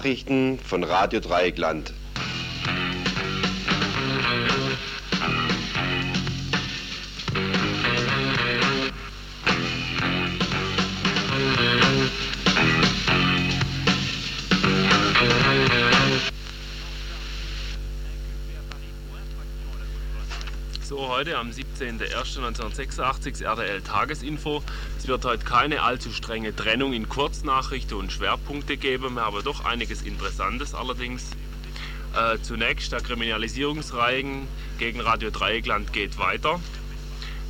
Nachrichten von Radio Dreieckland. heute am 17.01.1986 RDL Tagesinfo. Es wird heute keine allzu strenge Trennung in Kurznachrichten und Schwerpunkte geben, aber doch einiges Interessantes allerdings. Äh, zunächst der Kriminalisierungsreigen gegen Radio Dreieckland geht weiter.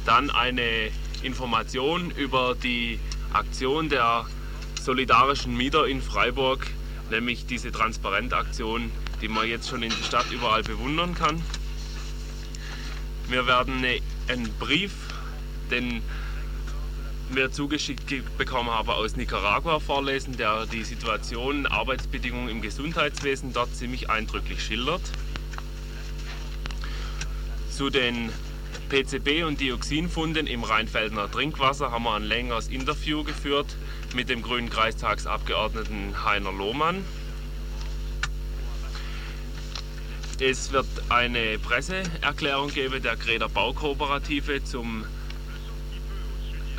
Dann eine Information über die Aktion der solidarischen Mieter in Freiburg, nämlich diese Transparentaktion, die man jetzt schon in der Stadt überall bewundern kann. Wir werden einen Brief, den wir zugeschickt bekommen haben aus Nicaragua vorlesen, der die Situation, Arbeitsbedingungen im Gesundheitswesen dort ziemlich eindrücklich schildert. Zu den PCB- und Dioxinfunden im Rheinfeldener Trinkwasser haben wir ein längeres Interview geführt mit dem Grünen Kreistagsabgeordneten Heiner Lohmann. Es wird eine Presseerklärung geben der Greder Baukooperative zum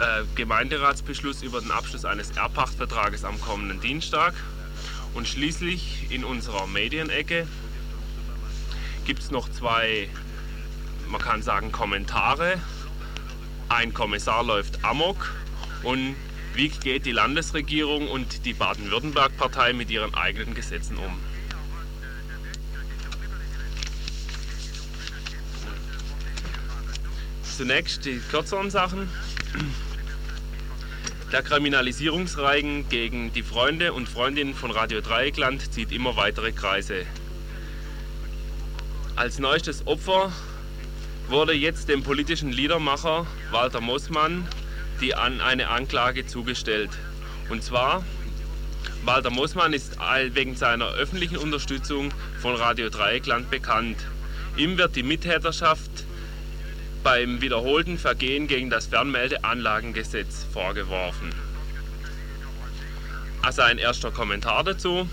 äh, Gemeinderatsbeschluss über den Abschluss eines Erbpachtvertrages am kommenden Dienstag. Und schließlich in unserer Medienecke gibt es noch zwei, man kann sagen, Kommentare. Ein Kommissar läuft amok und wie geht die Landesregierung und die Baden-Württemberg-Partei mit ihren eigenen Gesetzen um? Zunächst die kürzeren Sachen. Der Kriminalisierungsreigen gegen die Freunde und Freundinnen von Radio Dreieckland zieht immer weitere Kreise. Als neuestes Opfer wurde jetzt dem politischen Liedermacher Walter Mossmann die an eine Anklage zugestellt. Und zwar, Walter Mossmann ist wegen seiner öffentlichen Unterstützung von Radio Dreieckland bekannt. Ihm wird die Mittäterschaft beim wiederholten Vergehen gegen das Fernmeldeanlagengesetz vorgeworfen. Also ein erster Kommentar dazu.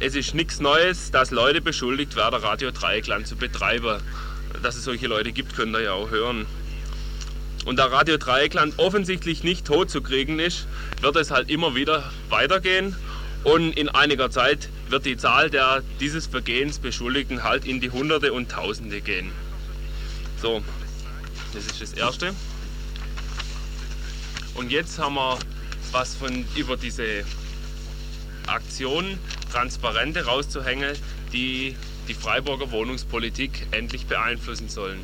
Es ist nichts Neues, dass Leute beschuldigt werden, Radio Dreieckland zu betreiben. Dass es solche Leute gibt, könnt ihr ja auch hören. Und da Radio Dreieckland offensichtlich nicht tot zu kriegen ist, wird es halt immer wieder weitergehen. Und in einiger Zeit wird die Zahl der dieses Vergehens Beschuldigten halt in die Hunderte und Tausende gehen. So, das ist das erste. Und jetzt haben wir was von über diese Aktion Transparente rauszuhängen, die die Freiburger Wohnungspolitik endlich beeinflussen sollen.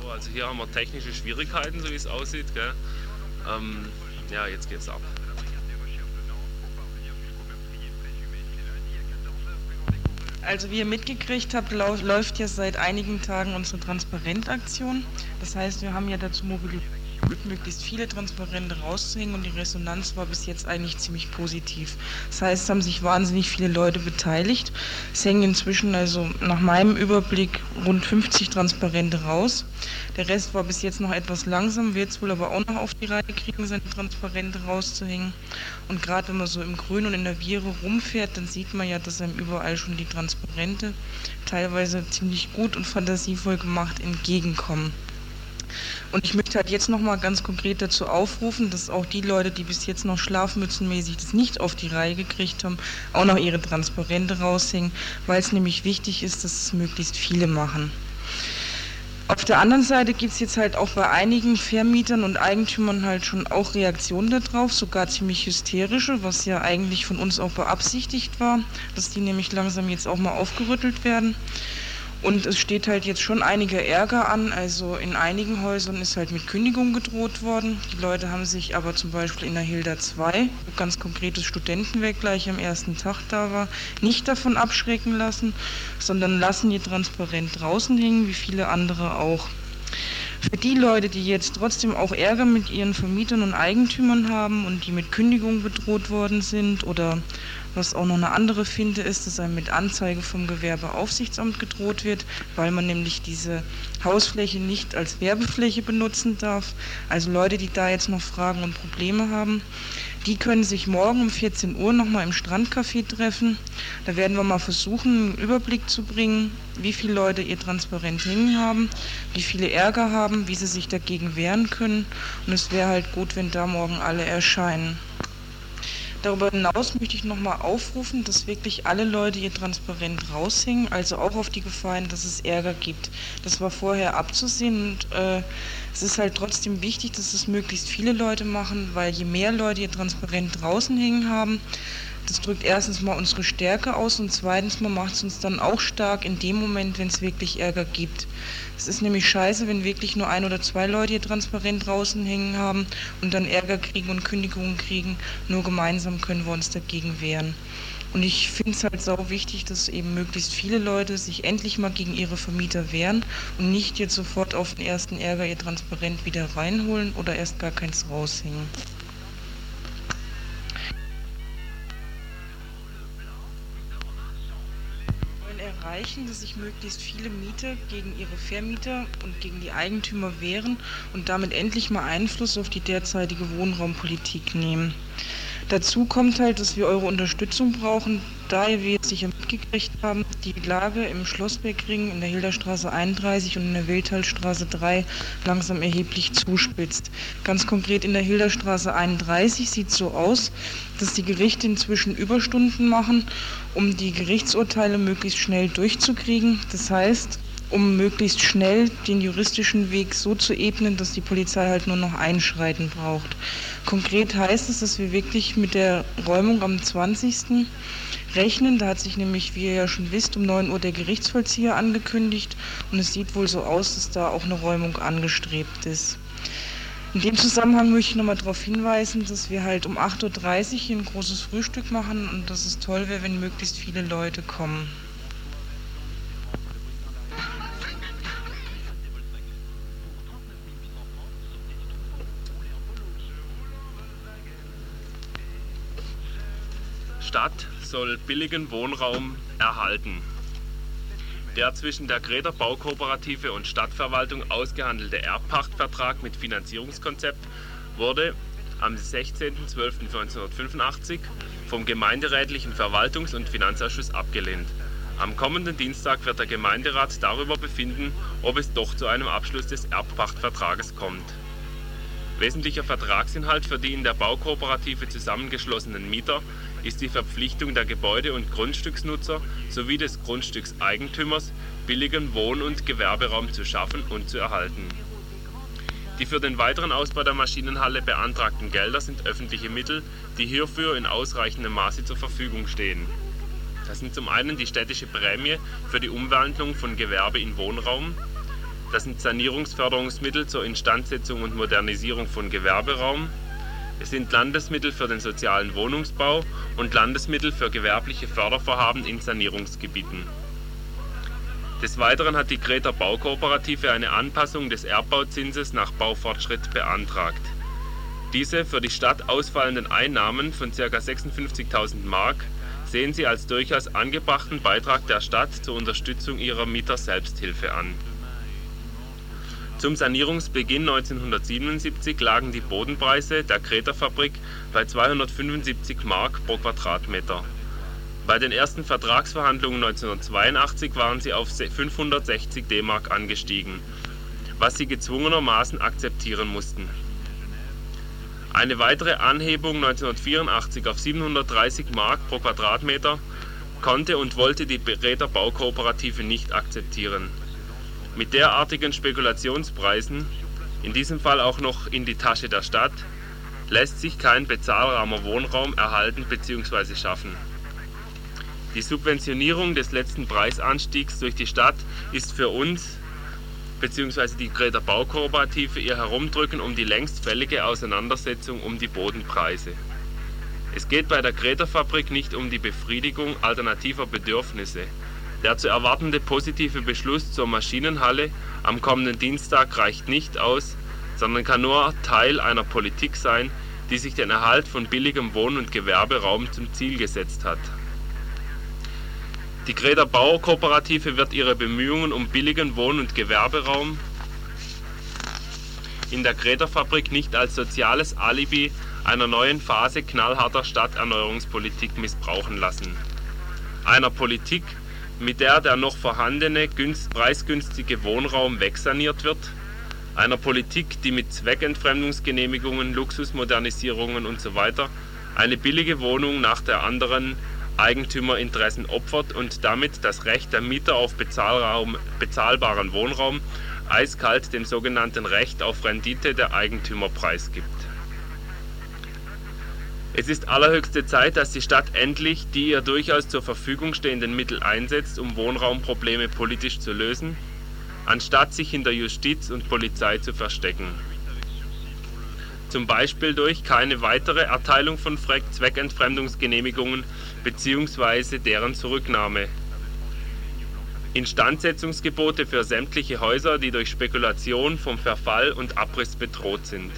So, also hier haben wir technische Schwierigkeiten, so wie es aussieht. Ähm, ja, jetzt geht's ab. Also wie ihr mitgekriegt habt, läuft ja seit einigen Tagen unsere Transparentaktion. Das heißt, wir haben ja dazu mobilisiert, möglichst viele Transparente rauszuhängen und die Resonanz war bis jetzt eigentlich ziemlich positiv. Das heißt, es haben sich wahnsinnig viele Leute beteiligt. Es hängen inzwischen also nach meinem Überblick rund 50 Transparente raus. Der Rest war bis jetzt noch etwas langsam, wird es wohl aber auch noch auf die Reihe kriegen, seine Transparente rauszuhängen. Und gerade wenn man so im Grün und in der Viere rumfährt, dann sieht man ja, dass einem überall schon die Transparente teilweise ziemlich gut und fantasievoll gemacht entgegenkommen. Und ich möchte halt jetzt nochmal ganz konkret dazu aufrufen, dass auch die Leute, die bis jetzt noch schlafmützenmäßig das nicht auf die Reihe gekriegt haben, auch noch ihre Transparente raushängen, weil es nämlich wichtig ist, dass es möglichst viele machen. Auf der anderen Seite gibt es jetzt halt auch bei einigen Vermietern und Eigentümern halt schon auch Reaktionen darauf, sogar ziemlich hysterische, was ja eigentlich von uns auch beabsichtigt war, dass die nämlich langsam jetzt auch mal aufgerüttelt werden. Und es steht halt jetzt schon einiger Ärger an. Also in einigen Häusern ist halt mit Kündigung gedroht worden. Die Leute haben sich aber zum Beispiel in der Hilda 2, wo ganz konkretes Studentenwerk gleich am ersten Tag da war, nicht davon abschrecken lassen, sondern lassen die transparent draußen hängen, wie viele andere auch. Für die Leute, die jetzt trotzdem auch Ärger mit ihren Vermietern und Eigentümern haben und die mit Kündigung bedroht worden sind oder Was auch noch eine andere Finte ist, dass einem mit Anzeige vom Gewerbeaufsichtsamt gedroht wird, weil man nämlich diese Hausfläche nicht als Werbefläche benutzen darf. Also Leute, die da jetzt noch Fragen und Probleme haben, die können sich morgen um 14 Uhr nochmal im Strandcafé treffen. Da werden wir mal versuchen, einen Überblick zu bringen, wie viele Leute ihr Transparent hängen haben, wie viele Ärger haben, wie sie sich dagegen wehren können. Und es wäre halt gut, wenn da morgen alle erscheinen. Darüber hinaus möchte ich nochmal aufrufen, dass wirklich alle Leute ihr transparent raushängen, also auch auf die Gefahren, dass es Ärger gibt. Das war vorher abzusehen und äh, es ist halt trotzdem wichtig, dass es möglichst viele Leute machen, weil je mehr Leute ihr transparent draußen hängen haben, das drückt erstens mal unsere Stärke aus und zweitens mal macht es uns dann auch stark in dem Moment, wenn es wirklich Ärger gibt. Es ist nämlich scheiße, wenn wirklich nur ein oder zwei Leute hier transparent draußen hängen haben und dann Ärger kriegen und Kündigungen kriegen. Nur gemeinsam können wir uns dagegen wehren. Und ich finde es halt sau wichtig, dass eben möglichst viele Leute sich endlich mal gegen ihre Vermieter wehren und nicht jetzt sofort auf den ersten Ärger ihr Transparent wieder reinholen oder erst gar keins raushängen. Erreichen, dass sich möglichst viele Mieter gegen ihre Vermieter und gegen die Eigentümer wehren und damit endlich mal Einfluss auf die derzeitige Wohnraumpolitik nehmen. Dazu kommt halt, dass wir eure Unterstützung brauchen, ihr, wie ihr sicher mitgekriegt haben, die Lage im Schlossbergring in der Hilderstraße 31 und in der Wildtalstraße 3 langsam erheblich zuspitzt. Ganz konkret in der Hilderstraße 31 sieht es so aus, dass die Gerichte inzwischen Überstunden machen, um die Gerichtsurteile möglichst schnell durchzukriegen. Das heißt, um möglichst schnell den juristischen Weg so zu ebnen, dass die Polizei halt nur noch Einschreiten braucht. Konkret heißt es, dass wir wirklich mit der Räumung am 20. rechnen. Da hat sich nämlich, wie ihr ja schon wisst, um 9 Uhr der Gerichtsvollzieher angekündigt und es sieht wohl so aus, dass da auch eine Räumung angestrebt ist. In dem Zusammenhang möchte ich nochmal darauf hinweisen, dass wir halt um 8.30 Uhr hier ein großes Frühstück machen und dass es toll wäre, wenn möglichst viele Leute kommen. Stadt soll billigen Wohnraum erhalten. Der zwischen der Greder Baukooperative und Stadtverwaltung ausgehandelte Erbpachtvertrag mit Finanzierungskonzept wurde am 16.12.1985 vom Gemeinderätlichen Verwaltungs- und Finanzausschuss abgelehnt. Am kommenden Dienstag wird der Gemeinderat darüber befinden, ob es doch zu einem Abschluss des Erbpachtvertrages kommt. Wesentlicher Vertragsinhalt für die in der Baukooperative zusammengeschlossenen Mieter ist die Verpflichtung der Gebäude und Grundstücksnutzer sowie des Grundstückseigentümers, billigen Wohn und Gewerberaum zu schaffen und zu erhalten. Die für den weiteren Ausbau der Maschinenhalle beantragten Gelder sind öffentliche Mittel, die hierfür in ausreichendem Maße zur Verfügung stehen. Das sind zum einen die städtische Prämie für die Umwandlung von Gewerbe in Wohnraum, das sind Sanierungsförderungsmittel zur Instandsetzung und Modernisierung von Gewerberaum, es sind Landesmittel für den sozialen Wohnungsbau und Landesmittel für gewerbliche Fördervorhaben in Sanierungsgebieten. Des Weiteren hat die Kreter Baukooperative eine Anpassung des Erbbauzinses nach Baufortschritt beantragt. Diese für die Stadt ausfallenden Einnahmen von ca. 56.000 Mark sehen sie als durchaus angebrachten Beitrag der Stadt zur Unterstützung ihrer Mieter-Selbsthilfe an zum Sanierungsbeginn 1977 lagen die Bodenpreise der Kreta-Fabrik bei 275 Mark pro Quadratmeter. Bei den ersten Vertragsverhandlungen 1982 waren sie auf 560 D-Mark angestiegen, was sie gezwungenermaßen akzeptieren mussten. Eine weitere Anhebung 1984 auf 730 Mark pro Quadratmeter konnte und wollte die Räder Baukooperative nicht akzeptieren mit derartigen Spekulationspreisen, in diesem Fall auch noch in die Tasche der Stadt, lässt sich kein bezahlbarer Wohnraum erhalten bzw. schaffen. Die Subventionierung des letzten Preisanstiegs durch die Stadt ist für uns bzw. die Greta Baukooperative ihr Herumdrücken um die längst fällige Auseinandersetzung um die Bodenpreise. Es geht bei der Greta-Fabrik nicht um die Befriedigung alternativer Bedürfnisse, der zu erwartende positive Beschluss zur Maschinenhalle am kommenden Dienstag reicht nicht aus, sondern kann nur Teil einer Politik sein, die sich den Erhalt von billigem Wohn- und Gewerberaum zum Ziel gesetzt hat. Die Greder Bauerkooperative wird ihre Bemühungen um billigen Wohn- und Gewerberaum in der Greder-Fabrik nicht als soziales Alibi einer neuen Phase knallharter Stadterneuerungspolitik missbrauchen lassen. Einer Politik, mit der der noch vorhandene preisgünstige Wohnraum wegsaniert wird, einer Politik, die mit Zweckentfremdungsgenehmigungen, Luxusmodernisierungen usw. eine billige Wohnung nach der anderen Eigentümerinteressen opfert und damit das Recht der Mieter auf bezahlbaren Wohnraum eiskalt dem sogenannten Recht auf Rendite der Eigentümer preisgibt. Es ist allerhöchste Zeit, dass die Stadt endlich die ihr durchaus zur Verfügung stehenden Mittel einsetzt, um Wohnraumprobleme politisch zu lösen, anstatt sich hinter Justiz und Polizei zu verstecken. Zum Beispiel durch keine weitere Erteilung von Zweckentfremdungsgenehmigungen bzw. deren Zurücknahme. Instandsetzungsgebote für sämtliche Häuser, die durch Spekulation vom Verfall und Abriss bedroht sind.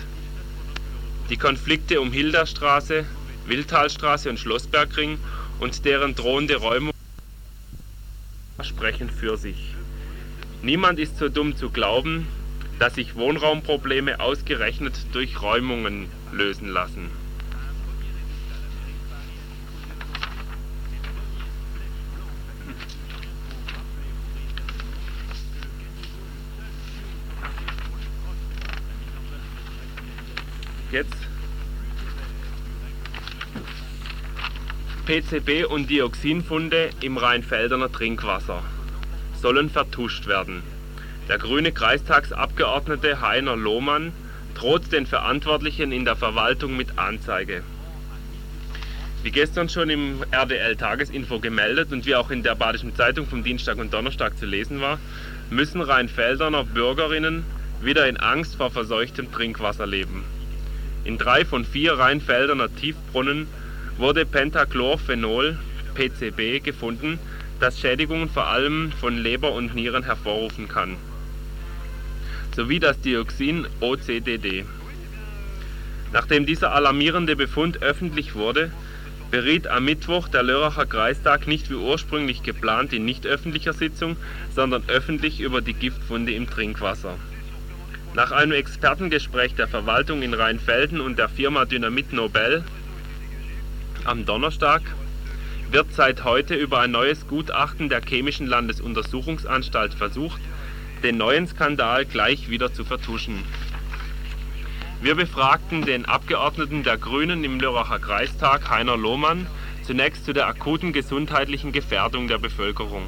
Die Konflikte um Hilderstraße, Wildtalstraße und Schlossbergring und deren drohende Räumung sprechen für sich. Niemand ist so dumm zu glauben, dass sich Wohnraumprobleme ausgerechnet durch Räumungen lösen lassen. Jetzt PCB und Dioxinfunde im Rheinfeldener Trinkwasser sollen vertuscht werden. Der grüne Kreistagsabgeordnete Heiner Lohmann droht den Verantwortlichen in der Verwaltung mit Anzeige. Wie gestern schon im RDL Tagesinfo gemeldet und wie auch in der Badischen Zeitung vom Dienstag und Donnerstag zu lesen war, müssen Rheinfelderner Bürgerinnen wieder in Angst vor verseuchtem Trinkwasser leben. In drei von vier Rheinfelderner Tiefbrunnen wurde Pentachlorphenol (PCB) gefunden, das Schädigungen vor allem von Leber und Nieren hervorrufen kann, sowie das Dioxin OCDD. Nachdem dieser alarmierende Befund öffentlich wurde, beriet am Mittwoch der Lörracher Kreistag nicht wie ursprünglich geplant in nichtöffentlicher Sitzung, sondern öffentlich über die Giftfunde im Trinkwasser. Nach einem Expertengespräch der Verwaltung in Rheinfelden und der Firma Dynamit Nobel am Donnerstag wird seit heute über ein neues Gutachten der Chemischen Landesuntersuchungsanstalt versucht, den neuen Skandal gleich wieder zu vertuschen. Wir befragten den Abgeordneten der Grünen im Lörracher Kreistag, Heiner Lohmann, zunächst zu der akuten gesundheitlichen Gefährdung der Bevölkerung.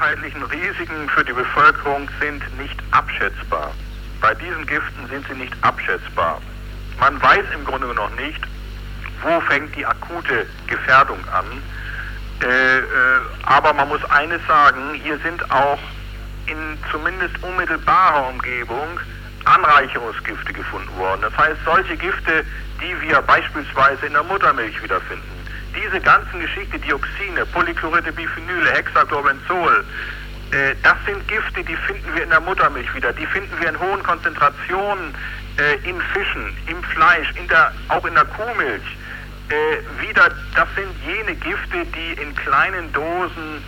Gesundheitlichen Risiken für die Bevölkerung sind nicht abschätzbar. Bei diesen Giften sind sie nicht abschätzbar. Man weiß im Grunde noch nicht, wo fängt die akute Gefährdung an. Äh, äh, aber man muss eines sagen, hier sind auch in zumindest unmittelbarer Umgebung Anreicherungsgifte gefunden worden. Das heißt, solche Gifte, die wir beispielsweise in der Muttermilch wiederfinden diese ganzen Geschichte, Dioxine, Polychloride, Biphenyle, Hexachlorobenzol, äh, das sind Gifte, die finden wir in der Muttermilch wieder. Die finden wir in hohen Konzentrationen äh, in Fischen, im Fleisch, in der, auch in der Kuhmilch. Äh, wieder, das sind jene Gifte, die in kleinen Dosen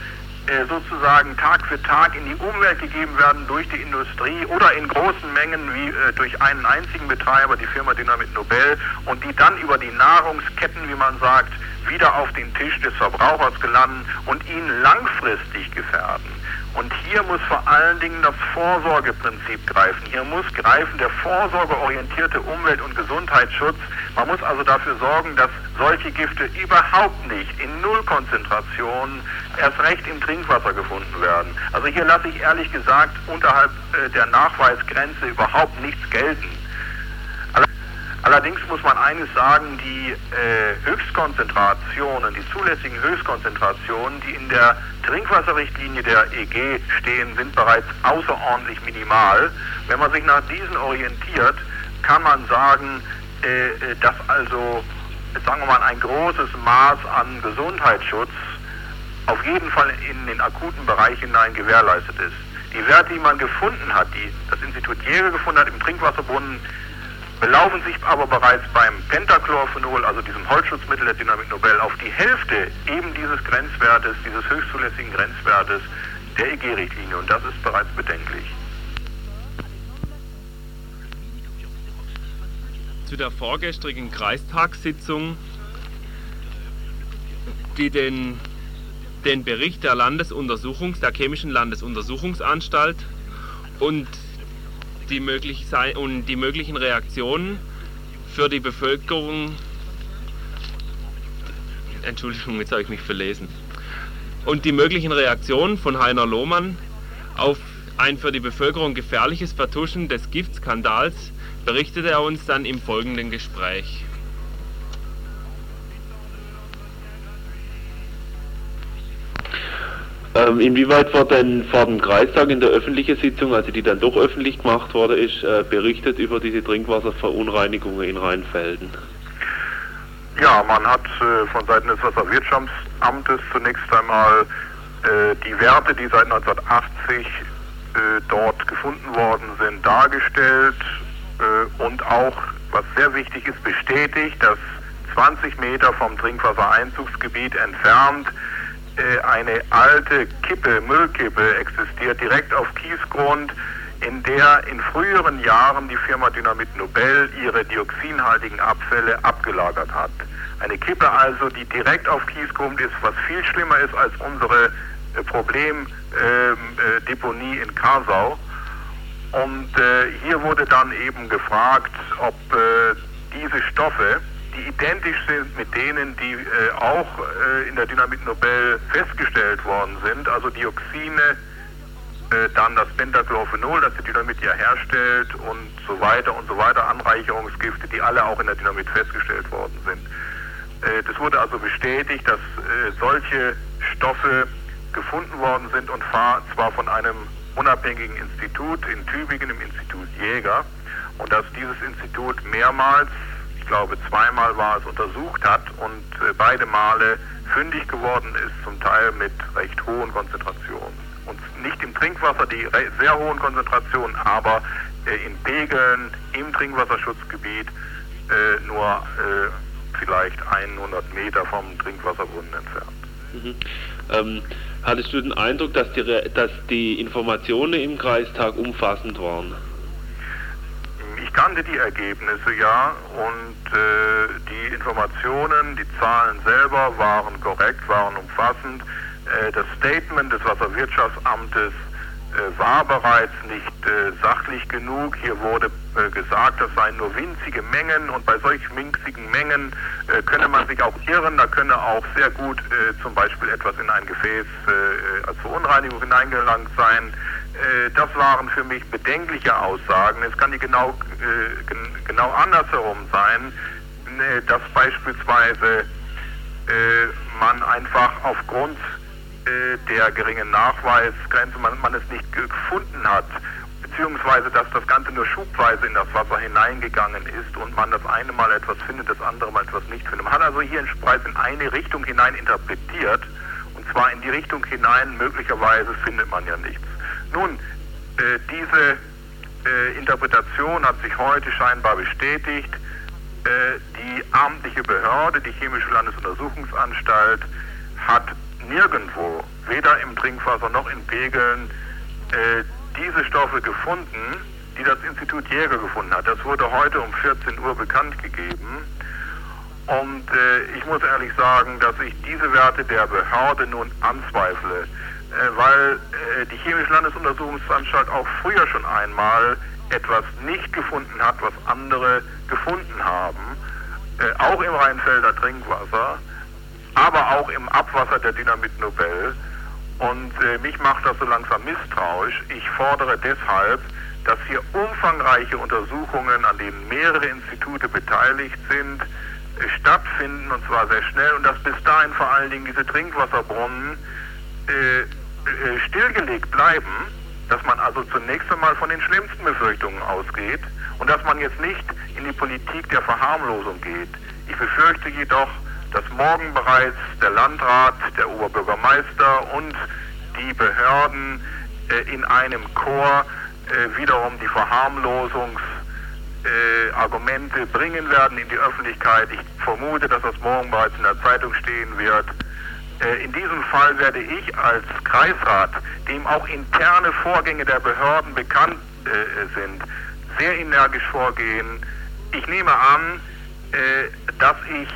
sozusagen Tag für Tag in die Umwelt gegeben werden durch die Industrie oder in großen Mengen wie äh, durch einen einzigen Betreiber, die Firma Dynamit Nobel, und die dann über die Nahrungsketten, wie man sagt, wieder auf den Tisch des Verbrauchers gelangen und ihn langfristig gefährden. Und hier muss vor allen Dingen das Vorsorgeprinzip greifen. Hier muss greifen der vorsorgeorientierte Umwelt- und Gesundheitsschutz. Man muss also dafür sorgen, dass solche Gifte überhaupt nicht in Nullkonzentration erst recht im Trinkwasser gefunden werden. Also hier lasse ich ehrlich gesagt unterhalb äh, der Nachweisgrenze überhaupt nichts gelten. Allerdings muss man eines sagen, die äh, Höchstkonzentrationen, die zulässigen Höchstkonzentrationen, die in der Trinkwasserrichtlinie der EG stehen, sind bereits außerordentlich minimal. Wenn man sich nach diesen orientiert, kann man sagen, äh, äh dass also sagen wir mal, ein großes Maß an Gesundheitsschutz auf jeden Fall in den akuten Bereich hinein gewährleistet ist. Die Werte, die man gefunden hat, die das Institut Jäger gefunden hat im Trinkwasserbrunnen, belaufen sich aber bereits beim Pentachlorphenol, also diesem Holzschutzmittel der Dynamik Nobel, auf die Hälfte eben dieses Grenzwertes, dieses höchstzulässigen Grenzwertes der EG-Richtlinie. Und das ist bereits bedenklich. Zu der vorgestrigen Kreistagssitzung, die den den Bericht der Landesuntersuchungs, der Chemischen Landesuntersuchungsanstalt und die, möglich sei, und die möglichen Reaktionen für die Bevölkerung. Entschuldigung, jetzt habe ich mich verlesen. Und die möglichen Reaktionen von Heiner Lohmann auf ein für die Bevölkerung gefährliches Vertuschen des Giftskandals berichtete er uns dann im folgenden Gespräch. Ähm, inwieweit war denn vor dem Kreistag in der öffentlichen Sitzung, also die dann doch öffentlich gemacht worden ist, äh, berichtet über diese Trinkwasserverunreinigungen in Rheinfelden? Ja, man hat äh, von Seiten des Wasserwirtschaftsamtes zunächst einmal äh, die Werte, die seit 1980 äh, dort gefunden worden sind, dargestellt äh, und auch, was sehr wichtig ist, bestätigt, dass 20 Meter vom Trinkwassereinzugsgebiet entfernt eine alte Kippe, Müllkippe existiert, direkt auf Kiesgrund, in der in früheren Jahren die Firma Dynamit Nobel ihre dioxinhaltigen Abfälle abgelagert hat. Eine Kippe also, die direkt auf Kiesgrund ist, was viel schlimmer ist als unsere äh, Problemdeponie ähm, äh, in Karsau. Und äh, hier wurde dann eben gefragt, ob äh, diese Stoffe, die identisch sind mit denen, die äh, auch äh, in der Dynamit Nobel festgestellt worden sind, also Dioxine, äh, dann das Pentachlorphenol, das die Dynamit ja herstellt und so weiter und so weiter, Anreicherungsgifte, die alle auch in der Dynamit festgestellt worden sind. Äh, das wurde also bestätigt, dass äh, solche Stoffe gefunden worden sind und zwar von einem unabhängigen Institut in Tübingen, im Institut Jäger, und dass dieses Institut mehrmals glaube zweimal war es, untersucht hat und äh, beide Male fündig geworden ist, zum Teil mit recht hohen Konzentrationen. Und nicht im Trinkwasser die sehr hohen Konzentrationen, aber äh, in Pegeln im Trinkwasserschutzgebiet äh, nur vielleicht 100 Meter vom Trinkwasserbrunnen entfernt. Mhm. Ähm, hattest du den Eindruck, dass die, dass die Informationen im Kreistag umfassend waren? Ich kannte die Ergebnisse ja und äh, die Informationen, die Zahlen selber waren korrekt, waren umfassend. Äh, das Statement des Wasserwirtschaftsamtes äh, war bereits nicht äh, sachlich genug. Hier wurde äh, gesagt, das seien nur winzige Mengen und bei solch winzigen Mengen äh, könne man sich auch irren. Da könne auch sehr gut zum Beispiel etwas in ein Gefäß als Verunreinigung hineingelangt sein. Äh, das waren für mich bedenkliche Aussagen. Es kann die genau, äh, genau andersherum sein, äh, dass beispielsweise man einfach aufgrund der geringen Nachweisgrenze man, man es nicht gefunden hat, beziehungsweise dass das Ganze nur schubweise in das Wasser hineingegangen ist und man das eine Mal etwas findet, das andere Mal etwas nicht findet. Man hat also hier bereits in eine Richtung hinein interpretiert und zwar in die Richtung hinein, möglicherweise findet man ja nichts. Nun, äh, diese äh, Interpretation hat sich heute scheinbar bestätigt. Äh, die amtliche Behörde, die Chemische Landesuntersuchungsanstalt, hat nirgendwo, weder im Trinkwasser noch in Pegeln, äh, diese Stoffe gefunden, die das Institut Jäger gefunden hat. Das wurde heute um 14 Uhr bekannt gegeben. Und äh, ich muss ehrlich sagen, dass ich diese Werte der Behörde nun anzweifle. Äh, weil äh, die Chemische Landesuntersuchungsanstalt auch früher schon einmal etwas nicht gefunden hat, was andere gefunden haben, äh, auch im Rheinfelder Trinkwasser, aber auch im Abwasser der Dynamit Nobel. Und mich macht das so langsam misstrauisch. Ich fordere deshalb, dass hier umfangreiche Untersuchungen, an denen mehrere Institute beteiligt sind, stattfinden und zwar sehr schnell und dass bis dahin vor allen Dingen diese Trinkwasserbrunnen äh, stillgelegt bleiben, dass man also zunächst einmal von den schlimmsten Befürchtungen ausgeht und dass man jetzt nicht in die Politik der Verharmlosung geht. Ich befürchte jedoch, dass morgen bereits der Landrat, der Oberbürgermeister und die Behörden äh, in einem Chor äh, wiederum die Verharmlosungsargumente äh, bringen werden in die Öffentlichkeit. Ich vermute, dass das morgen bereits in der Zeitung stehen wird. Äh, in diesem Fall werde ich als Kreisrat, dem auch interne Vorgänge der Behörden bekannt äh, sind, sehr energisch vorgehen. Ich nehme an, äh, dass ich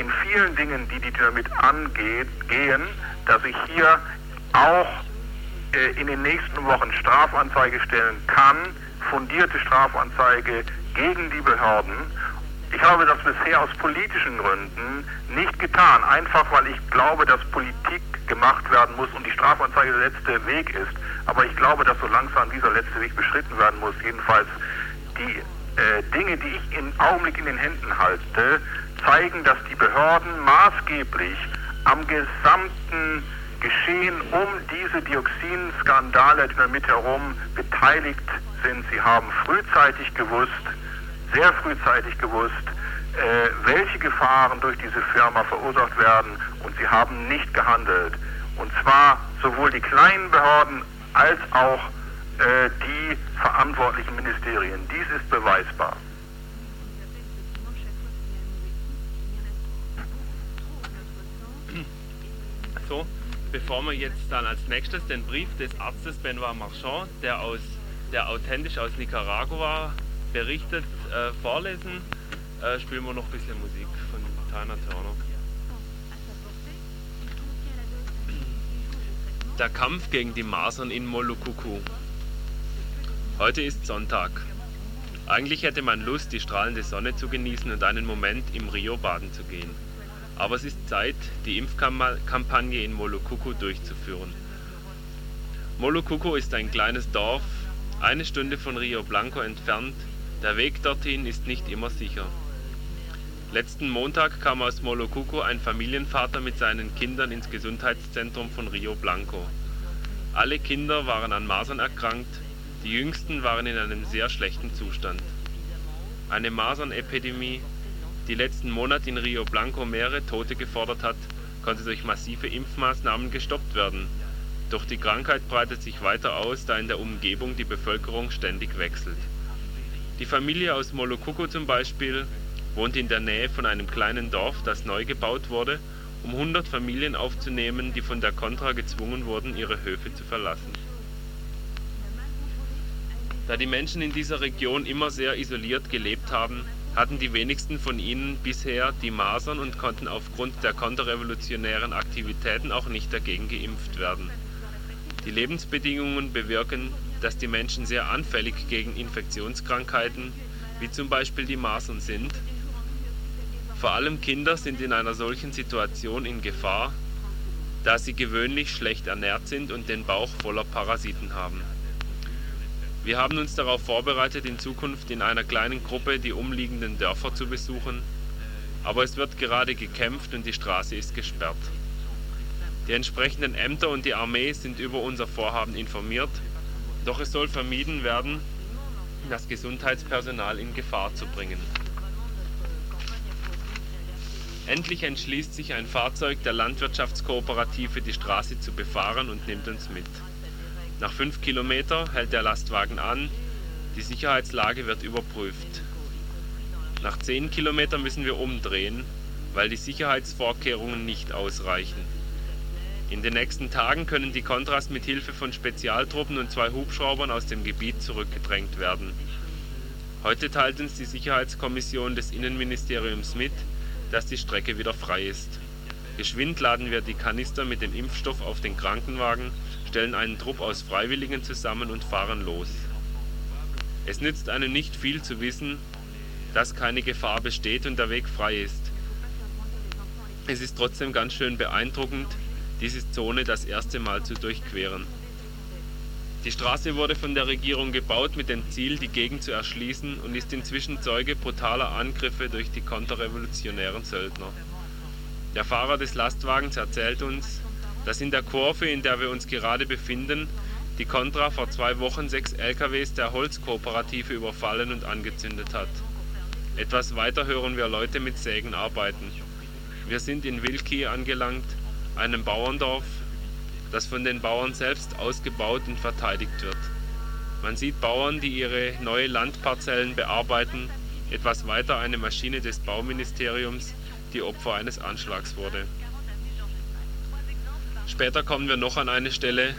in vielen Dingen, die die Dynamit angeht, gehen, dass ich hier auch in den nächsten Wochen Strafanzeige stellen kann, fundierte Strafanzeige gegen die Behörden. Ich habe das bisher aus politischen Gründen nicht getan, einfach weil ich glaube, dass Politik gemacht werden muss und die Strafanzeige der letzte Weg ist. Aber ich glaube, dass so langsam dieser letzte Weg beschritten werden muss. Jedenfalls die äh, Dinge, die ich im Augenblick in den Händen halte, zeigen, dass die Behörden maßgeblich am gesamten Geschehen um diese Dioxinskandale damit herum beteiligt sind. Sie haben frühzeitig gewusst, sehr frühzeitig gewusst, äh, welche Gefahren durch diese Firma verursacht werden und sie haben nicht gehandelt. Und zwar sowohl die kleinen Behörden als auch äh, die verantwortlichen Ministerien. Dies ist beweisbar. So, bevor wir jetzt dann als nächstes den Brief des Arztes Benoit Marchand, der, aus, der authentisch aus Nicaragua berichtet, äh, vorlesen, äh, spielen wir noch ein bisschen Musik von Tina Turner. Der Kampf gegen die Masern in Molukuku. Heute ist Sonntag. Eigentlich hätte man Lust, die strahlende Sonne zu genießen und einen Moment im Rio baden zu gehen. Aber es ist Zeit, die Impfkampagne in Molukuku durchzuführen. Molukuku ist ein kleines Dorf, eine Stunde von Rio Blanco entfernt. Der Weg dorthin ist nicht immer sicher. Letzten Montag kam aus Molukuku ein Familienvater mit seinen Kindern ins Gesundheitszentrum von Rio Blanco. Alle Kinder waren an Masern erkrankt, die jüngsten waren in einem sehr schlechten Zustand. Eine Masernepidemie, die letzten Monate in Rio Blanco mehrere Tote gefordert hat, konnte durch massive Impfmaßnahmen gestoppt werden. Doch die Krankheit breitet sich weiter aus, da in der Umgebung die Bevölkerung ständig wechselt. Die Familie aus Molukuku zum Beispiel wohnt in der Nähe von einem kleinen Dorf, das neu gebaut wurde, um 100 Familien aufzunehmen, die von der Contra gezwungen wurden, ihre Höfe zu verlassen. Da die Menschen in dieser Region immer sehr isoliert gelebt haben, hatten die wenigsten von ihnen bisher die Masern und konnten aufgrund der konterrevolutionären Aktivitäten auch nicht dagegen geimpft werden. Die Lebensbedingungen bewirken, dass die Menschen sehr anfällig gegen Infektionskrankheiten, wie zum Beispiel die Masern sind vor allem Kinder sind in einer solchen Situation in Gefahr, da sie gewöhnlich schlecht ernährt sind und den Bauch voller Parasiten haben. Wir haben uns darauf vorbereitet, in Zukunft in einer kleinen Gruppe die umliegenden Dörfer zu besuchen, aber es wird gerade gekämpft und die Straße ist gesperrt. Die entsprechenden Ämter und die Armee sind über unser Vorhaben informiert, doch es soll vermieden werden, das Gesundheitspersonal in Gefahr zu bringen. Endlich entschließt sich ein Fahrzeug der Landwirtschaftskooperative die Straße zu befahren und nimmt uns mit. Nach fünf Kilometer hält der Lastwagen an, die Sicherheitslage wird überprüft. Nach zehn Kilometern müssen wir umdrehen, weil die Sicherheitsvorkehrungen nicht ausreichen. In den nächsten Tagen können die Kontras mit Hilfe von Spezialtruppen und zwei Hubschraubern aus dem Gebiet zurückgedrängt werden. Heute teilt uns die Sicherheitskommission des Innenministeriums mit, dass die Strecke wieder frei ist. Geschwind laden wir die Kanister mit dem Impfstoff auf den Krankenwagen, stellen einen Trupp aus Freiwilligen zusammen und fahren los. Es nützt einem nicht viel zu wissen, dass keine Gefahr besteht und der Weg frei ist. Es ist trotzdem ganz schön beeindruckend, diese Zone das erste Mal zu durchqueren. Die Straße wurde von der Regierung gebaut mit dem Ziel, die Gegend zu erschließen und ist inzwischen Zeuge brutaler Angriffe durch die konterrevolutionären Söldner. Der Fahrer des Lastwagens erzählt uns, dass in der Kurve, in der wir uns gerade befinden, die Contra vor zwei Wochen sechs LKWs der Holzkooperative überfallen und angezündet hat. Etwas weiter hören wir Leute mit Sägen arbeiten. Wir sind in Wilki angelangt, einem Bauerndorf, das von den Bauern selbst ausgebaut und verteidigt wird. Man sieht Bauern, die ihre neue Landparzellen bearbeiten, etwas weiter eine Maschine des Bauministeriums, die Opfer eines Anschlags wurde. Später kommen wir noch an eine Stelle,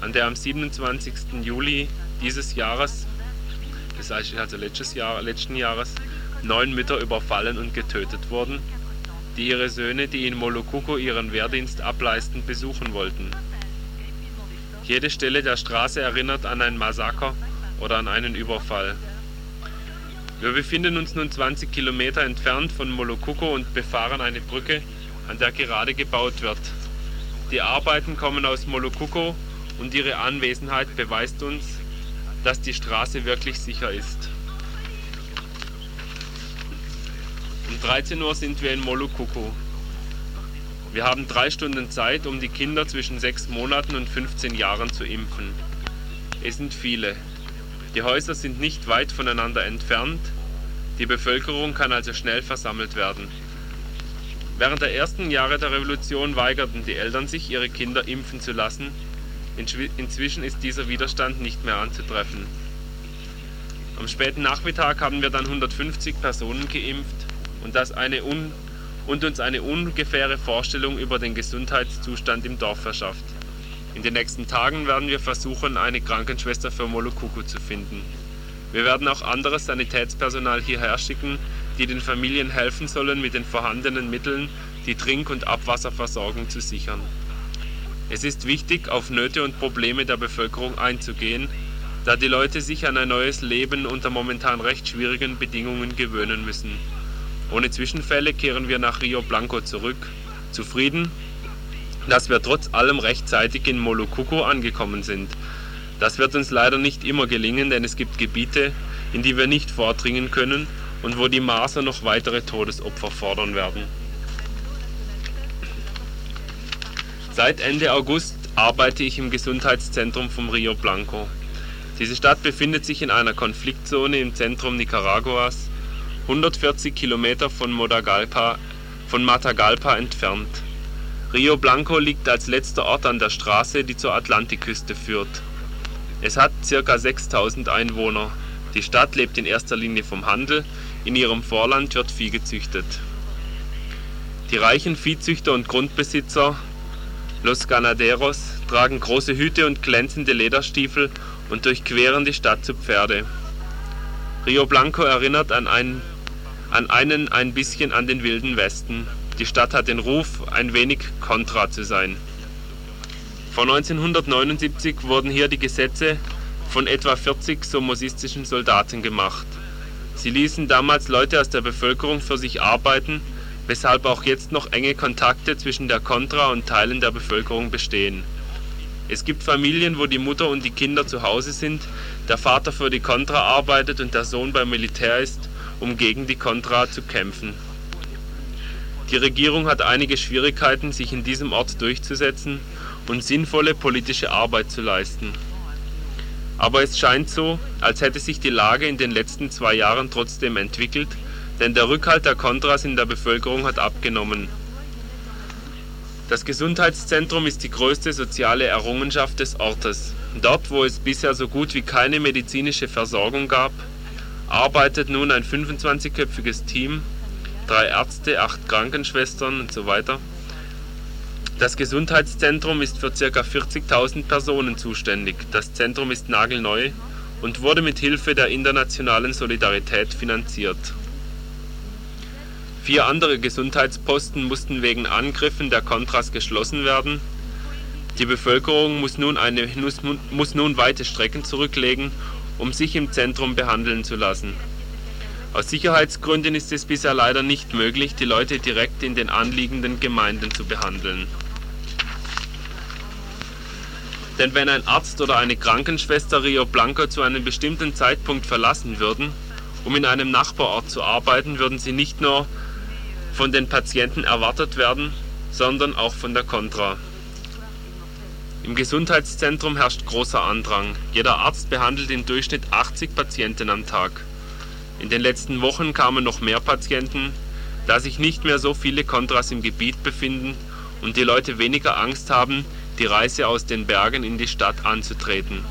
an der am 27. Juli dieses Jahres, das heißt also letztes Jahr, letzten Jahres, neun Mütter überfallen und getötet wurden, die ihre Söhne, die in Molokuko ihren Wehrdienst ableisten, besuchen wollten. Jede Stelle der Straße erinnert an ein Massaker oder an einen Überfall. Wir befinden uns nun 20 Kilometer entfernt von Molokuko und befahren eine Brücke, an der gerade gebaut wird. Die Arbeiten kommen aus Molokuko und ihre Anwesenheit beweist uns, dass die Straße wirklich sicher ist. Um 13 Uhr sind wir in Molokuko. Wir haben drei Stunden Zeit, um die Kinder zwischen sechs Monaten und 15 Jahren zu impfen. Es sind viele. Die Häuser sind nicht weit voneinander entfernt. Die Bevölkerung kann also schnell versammelt werden. Während der ersten Jahre der Revolution weigerten die Eltern sich, ihre Kinder impfen zu lassen. Inzwischen ist dieser Widerstand nicht mehr anzutreffen. Am späten Nachmittag haben wir dann 150 Personen geimpft und, das eine un und uns eine ungefähre Vorstellung über den Gesundheitszustand im Dorf verschafft. In den nächsten Tagen werden wir versuchen, eine Krankenschwester für Molokuku zu finden. Wir werden auch anderes Sanitätspersonal hierher schicken, die den Familien helfen sollen, mit den vorhandenen Mitteln die Trink- und Abwasserversorgung zu sichern. Es ist wichtig, auf Nöte und Probleme der Bevölkerung einzugehen, da die Leute sich an ein neues Leben unter momentan recht schwierigen Bedingungen gewöhnen müssen. Ohne Zwischenfälle kehren wir nach Rio Blanco zurück, zufrieden, dass wir trotz allem rechtzeitig in Molokuko angekommen sind. Das wird uns leider nicht immer gelingen, denn es gibt Gebiete, in die wir nicht vordringen können und wo die Marser noch weitere Todesopfer fordern werden. Seit Ende August arbeite ich im Gesundheitszentrum vom Rio Blanco. Diese Stadt befindet sich in einer Konfliktzone im Zentrum Nicaraguas 140 Kilometer von, Matagalpa entfernt. Rio Blanco liegt als letzter Ort an der Straße, die zur Atlantikküste führt. Es hat ca. 6000 Einwohner. Die Stadt lebt in erster Linie vom Handel, in ihrem Vorland wird Vieh gezüchtet. Die reichen Viehzüchter und Grundbesitzer Los Ganaderos tragen große Hüte und glänzende Lederstiefel und durchqueren die Stadt zu Pferde. Rio Blanco erinnert an ein an einen ein bisschen an den Wilden Westen. Die Stadt hat den Ruf, ein wenig kontra zu sein. Vor 1979 wurden hier die Gesetze von etwa 40 somosistischen Soldaten gemacht. Sie ließen damals Leute aus der Bevölkerung für sich arbeiten, weshalb auch jetzt noch enge Kontakte zwischen der Contra und Teilen der Bevölkerung bestehen. Es gibt Familien, wo die Mutter und die Kinder zu Hause sind, der Vater für die Contra arbeitet und der Sohn beim Militär ist um gegen die Contra zu kämpfen. Die Regierung hat einige Schwierigkeiten, sich in diesem Ort durchzusetzen und sinnvolle politische Arbeit zu leisten. Aber es scheint so, als hätte sich die Lage in den letzten zwei Jahren trotzdem entwickelt, denn der Rückhalt der Contras in der Bevölkerung hat abgenommen. Das Gesundheitszentrum ist die größte soziale Errungenschaft des Ortes. Dort, wo es bisher so gut wie keine medizinische Versorgung gab, arbeitet nun ein 25-köpfiges Team, drei Ärzte, acht Krankenschwestern und so weiter. Das Gesundheitszentrum ist für ca. 40.000 Personen zuständig. Das Zentrum ist nagelneu und wurde mit Hilfe der internationalen Solidarität finanziert. Vier andere Gesundheitsposten mussten wegen Angriffen der Contras geschlossen werden. Die Bevölkerung muss nun, eine, muss nun weite Strecken zurücklegen, um sich im Zentrum behandeln zu lassen. Aus Sicherheitsgründen ist es bisher leider nicht möglich, die Leute direkt in den anliegenden Gemeinden zu behandeln. Denn wenn ein Arzt oder eine Krankenschwester Rio Blanco zu einem bestimmten Zeitpunkt verlassen würden, um in einem Nachbarort zu arbeiten, würden sie nicht nur von den Patienten erwartet werden, sondern auch von der Contra. Im Gesundheitszentrum herrscht großer Andrang. Jeder Arzt behandelt im Durchschnitt 80 Patienten am Tag. In den letzten Wochen kamen noch mehr Patienten, da sich nicht mehr so viele Kontras im Gebiet befinden und die Leute weniger Angst haben, die Reise aus den Bergen in die Stadt anzutreten.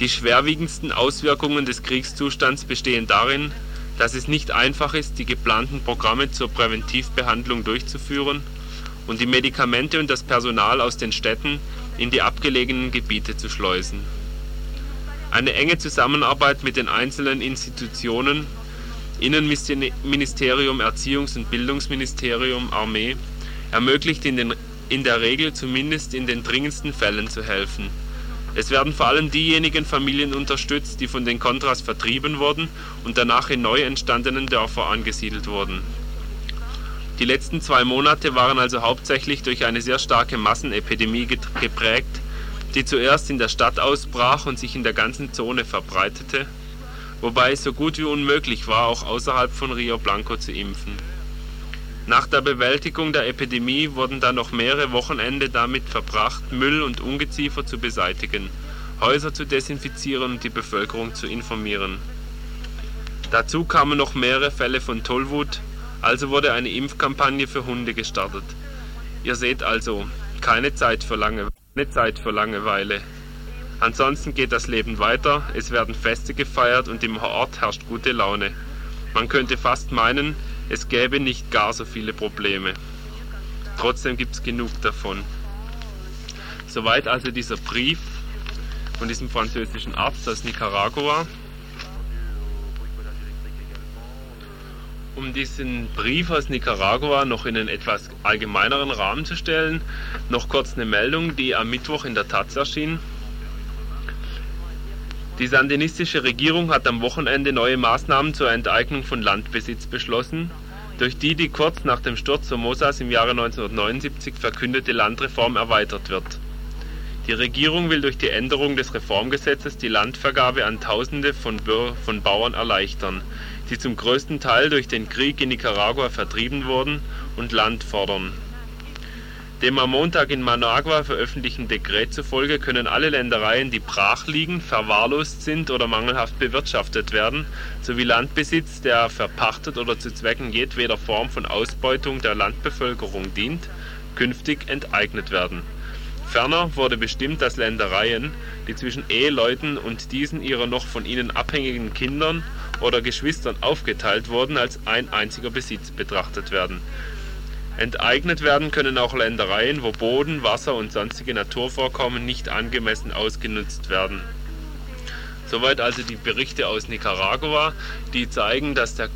Die schwerwiegendsten Auswirkungen des Kriegszustands bestehen darin, dass es nicht einfach ist, die geplanten Programme zur Präventivbehandlung durchzuführen und die Medikamente und das Personal aus den Städten in die abgelegenen Gebiete zu schleusen. Eine enge Zusammenarbeit mit den einzelnen Institutionen Innenministerium, Erziehungs- und Bildungsministerium, Armee ermöglicht in, den, in der Regel zumindest in den dringendsten Fällen zu helfen. Es werden vor allem diejenigen Familien unterstützt, die von den Kontras vertrieben wurden und danach in neu entstandenen Dörfer angesiedelt wurden. Die letzten zwei Monate waren also hauptsächlich durch eine sehr starke Massenepidemie geprägt, die zuerst in der Stadt ausbrach und sich in der ganzen Zone verbreitete, wobei es so gut wie unmöglich war, auch außerhalb von Rio Blanco zu impfen. Nach der Bewältigung der Epidemie wurden dann noch mehrere Wochenende damit verbracht, Müll und Ungeziefer zu beseitigen, Häuser zu desinfizieren und die Bevölkerung zu informieren. Dazu kamen noch mehrere Fälle von Tollwut, also wurde eine Impfkampagne für Hunde gestartet. Ihr seht also, keine Zeit für, Lange keine Zeit für Langeweile. Ansonsten geht das Leben weiter, es werden Feste gefeiert und im Ort herrscht gute Laune. Man könnte fast meinen, es gäbe nicht gar so viele Probleme. Trotzdem gibt es genug davon. Soweit also dieser Brief von diesem französischen Arzt aus Nicaragua. Um diesen Brief aus Nicaragua noch in einen etwas allgemeineren Rahmen zu stellen, noch kurz eine Meldung, die am Mittwoch in der Taz erschien. Die sandinistische Regierung hat am Wochenende neue Maßnahmen zur Enteignung von Landbesitz beschlossen, durch die die kurz nach dem Sturz Somosas im Jahre 1979 verkündete Landreform erweitert wird. Die Regierung will durch die Änderung des Reformgesetzes die Landvergabe an Tausende von, von Bauern erleichtern, die zum größten Teil durch den Krieg in Nicaragua vertrieben wurden und Land fordern. Dem am Montag in Managua veröffentlichten Dekret zufolge können alle Ländereien, die brach liegen, verwahrlost sind oder mangelhaft bewirtschaftet werden, sowie Landbesitz, der verpachtet oder zu Zwecken jedweder Form von Ausbeutung der Landbevölkerung dient, künftig enteignet werden. Ferner wurde bestimmt, dass Ländereien, die zwischen Eheleuten und diesen ihrer noch von ihnen abhängigen Kindern oder Geschwistern aufgeteilt wurden, als ein einziger Besitz betrachtet werden. Enteignet werden können auch Ländereien, wo Boden, Wasser und sonstige Naturvorkommen nicht angemessen ausgenutzt werden. Soweit also die Berichte aus Nicaragua, die zeigen, dass der,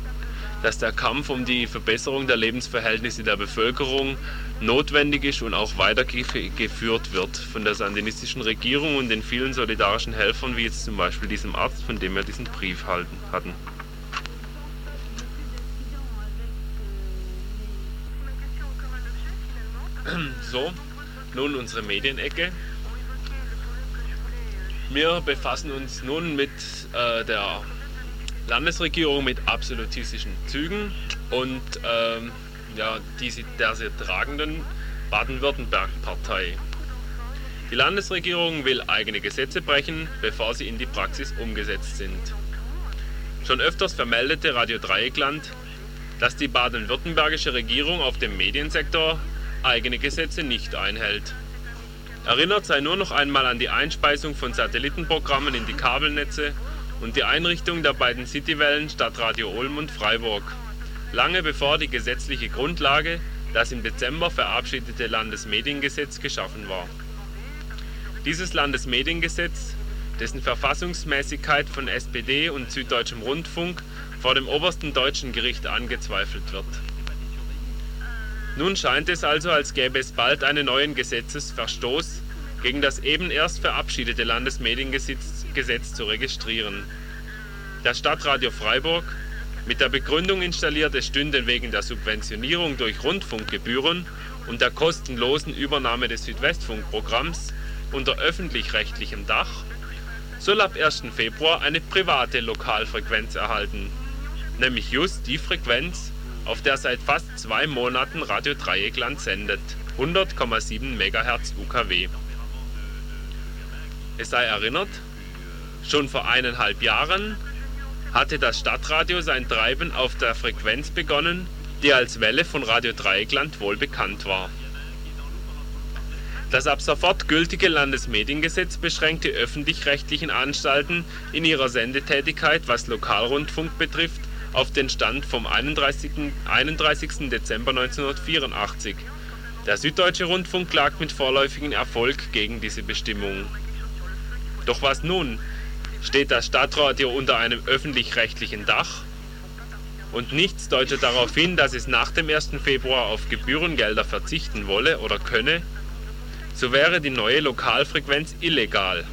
dass der Kampf um die Verbesserung der Lebensverhältnisse der Bevölkerung notwendig ist und auch weitergeführt wird von der sandinistischen Regierung und den vielen solidarischen Helfern, wie jetzt zum Beispiel diesem Arzt, von dem wir diesen Brief halten, hatten. So, nun unsere Medienecke. Wir befassen uns nun mit äh, der Landesregierung mit absolutistischen Zügen und ähm, ja, diese, der sie tragenden Baden-Württemberg-Partei. Die Landesregierung will eigene Gesetze brechen, bevor sie in die Praxis umgesetzt sind. Schon öfters vermeldete Radio Dreieckland, dass die baden-württembergische Regierung auf dem Mediensektor eigene Gesetze nicht einhält. Erinnert sei nur noch einmal an die Einspeisung von Satellitenprogrammen in die Kabelnetze und die Einrichtung der beiden Citywellen Stadtradio Ulm und Freiburg lange bevor die gesetzliche Grundlage, das im Dezember verabschiedete Landesmediengesetz, geschaffen war. Dieses Landesmediengesetz, dessen Verfassungsmäßigkeit von SPD und Süddeutschem Rundfunk vor dem obersten deutschen Gericht angezweifelt wird. Nun scheint es also, als gäbe es bald einen neuen Gesetzesverstoß gegen das eben erst verabschiedete Landesmediengesetz zu registrieren. Das Stadtradio Freiburg mit der Begründung installiert, es stünde wegen der Subventionierung durch Rundfunkgebühren und der kostenlosen Übernahme des Südwestfunkprogramms unter öffentlich-rechtlichem Dach, soll ab 1. Februar eine private Lokalfrequenz erhalten, nämlich just die Frequenz, auf der seit fast zwei Monaten Radio Dreieckland sendet, 100,7 MHz UKW. Es sei erinnert, schon vor eineinhalb Jahren hatte das Stadtradio sein Treiben auf der Frequenz begonnen, die als Welle von Radio Dreieckland wohl bekannt war. Das ab sofort gültige Landesmediengesetz beschränkt die öffentlich-rechtlichen Anstalten in ihrer Sendetätigkeit, was Lokalrundfunk betrifft, auf den Stand vom 31. 31. Dezember 1984. Der Süddeutsche Rundfunk klagt mit vorläufigem Erfolg gegen diese Bestimmung. Doch was nun? Steht das Stadtradio unter einem öffentlich-rechtlichen Dach? Und nichts deutet darauf hin, dass es nach dem 1. Februar auf Gebührengelder verzichten wolle oder könne, so wäre die neue Lokalfrequenz illegal.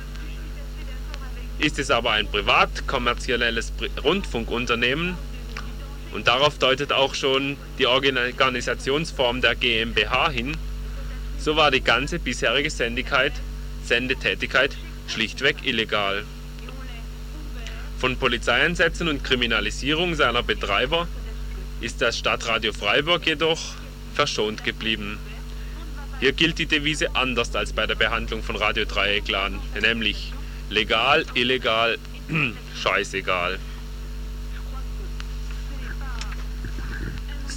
Ist es aber ein privat-kommerzielles Rundfunkunternehmen, und darauf deutet auch schon die Organisationsform der GmbH hin, so war die ganze bisherige Sendigkeit, Sendetätigkeit schlichtweg illegal. Von Polizeieinsätzen und Kriminalisierung seiner Betreiber ist das Stadtradio Freiburg jedoch verschont geblieben. Hier gilt die Devise anders als bei der Behandlung von Radio Dreieckland, nämlich legal, illegal, scheißegal.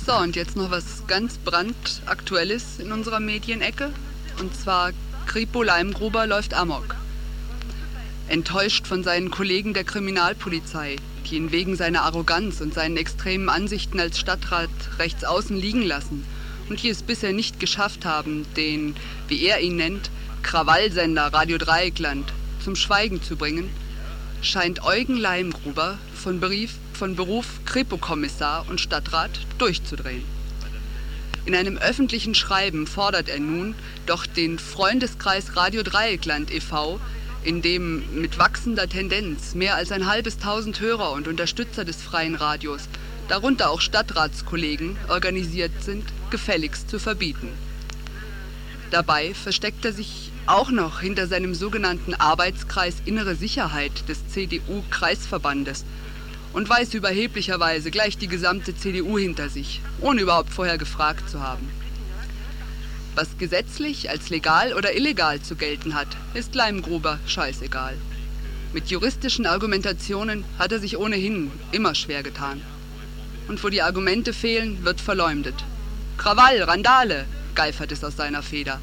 So, und jetzt noch was ganz brandaktuelles in unserer Medienecke. Und zwar Kripo Leimgruber läuft amok. Enttäuscht von seinen Kollegen der Kriminalpolizei, die ihn wegen seiner Arroganz und seinen extremen Ansichten als Stadtrat rechts außen liegen lassen – und die es bisher nicht geschafft haben, den, wie er ihn nennt, Krawallsender Radio Dreieckland zum Schweigen zu bringen, scheint Eugen Leimgruber von, Brief, von Beruf Kripo-Kommissar und Stadtrat durchzudrehen. In einem öffentlichen Schreiben fordert er nun doch den Freundeskreis Radio Dreieckland e.V., in dem mit wachsender Tendenz mehr als ein halbes Tausend Hörer und Unterstützer des freien Radios darunter auch Stadtratskollegen, organisiert sind, gefälligst zu verbieten. Dabei versteckt er sich auch noch hinter seinem sogenannten Arbeitskreis Innere Sicherheit des CDU-Kreisverbandes und weiß überheblicherweise gleich die gesamte CDU hinter sich, ohne überhaupt vorher gefragt zu haben. Was gesetzlich als legal oder illegal zu gelten hat, ist Leimgruber scheißegal. Mit juristischen Argumentationen hat er sich ohnehin immer schwer getan und wo die Argumente fehlen, wird verleumdet. Krawall, Randale, geifert es aus seiner Feder.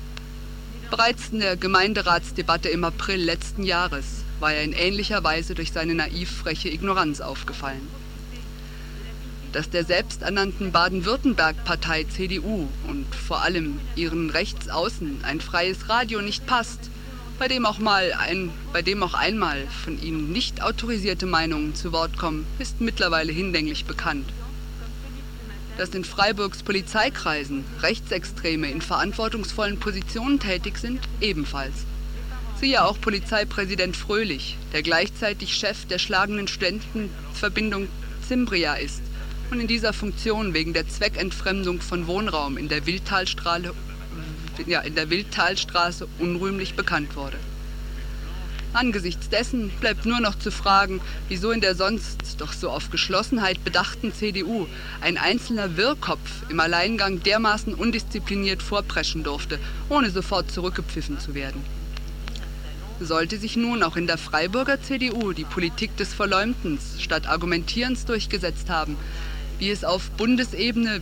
Bereits in der Gemeinderatsdebatte im April letzten Jahres war er in ähnlicher Weise durch seine naiv freche Ignoranz aufgefallen. Dass der selbsternannten Baden-Württemberg-Partei CDU und vor allem ihren Rechtsaußen ein freies Radio nicht passt, bei dem auch mal ein, bei dem auch einmal von ihnen nicht autorisierte Meinungen zu Wort kommen, ist mittlerweile hinlänglich bekannt dass in Freiburgs Polizeikreisen Rechtsextreme in verantwortungsvollen Positionen tätig sind, ebenfalls. Siehe auch Polizeipräsident Fröhlich, der gleichzeitig Chef der schlagenden Studentenverbindung Zimbria ist und in dieser Funktion wegen der Zweckentfremdung von Wohnraum in der Wildtalstraße, ja, in der Wildtalstraße unrühmlich bekannt wurde. Angesichts dessen bleibt nur noch zu fragen, wieso in der sonst doch so auf Geschlossenheit bedachten CDU ein einzelner Wirrkopf im Alleingang dermaßen undiszipliniert vorpreschen durfte, ohne sofort zurückgepfiffen zu werden. Sollte sich nun auch in der Freiburger CDU die Politik des Verleumdens statt Argumentierens durchgesetzt haben, wie es auf Bundesebene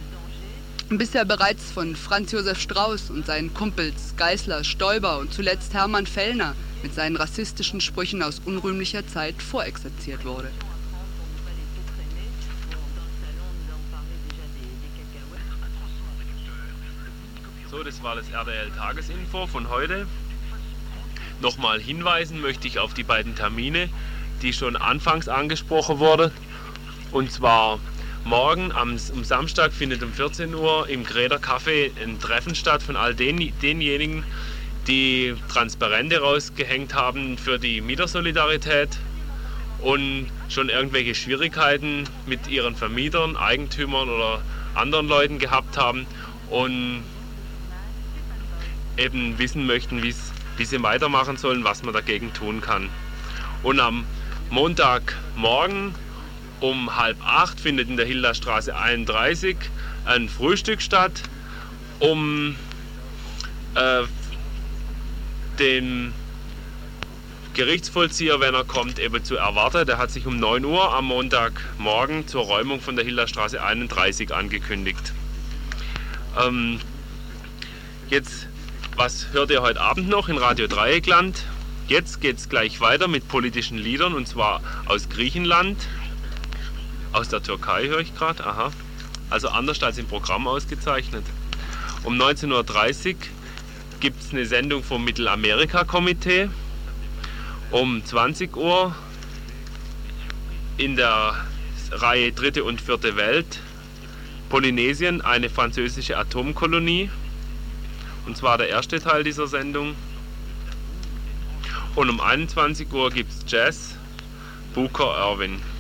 bisher bereits von Franz Josef Strauß und seinen Kumpels Geißler, Stoiber und zuletzt Hermann Fellner mit seinen rassistischen Sprüchen aus unrühmlicher Zeit vorexerziert wurde. So, das war das RDL Tagesinfo von heute. Nochmal hinweisen möchte ich auf die beiden Termine, die schon anfangs angesprochen wurden. Und zwar morgen am, am Samstag findet um 14 Uhr im Gräder Café ein Treffen statt von all den, denjenigen, die Transparente rausgehängt haben für die Mietersolidarität und schon irgendwelche Schwierigkeiten mit ihren Vermietern, Eigentümern oder anderen Leuten gehabt haben und eben wissen möchten, wie sie weitermachen sollen, was man dagegen tun kann. Und am Montagmorgen um halb acht findet in der Hilderstraße 31 ein Frühstück statt. Um äh, den Gerichtsvollzieher, wenn er kommt, eben zu erwarten. Der hat sich um 9 Uhr am Montagmorgen zur Räumung von der Hilderstraße 31 angekündigt. Ähm, jetzt, was hört ihr heute Abend noch in Radio Dreieckland? Jetzt geht es gleich weiter mit politischen Liedern und zwar aus Griechenland. Aus der Türkei höre ich gerade, aha. Also anders als im Programm ausgezeichnet. Um 19.30 Uhr gibt es eine Sendung vom Mittelamerika-Komitee. Um 20 Uhr in der Reihe Dritte und Vierte Welt Polynesien, eine französische Atomkolonie. Und zwar der erste Teil dieser Sendung. Und um 21 Uhr gibt es Jazz, Booker Irwin.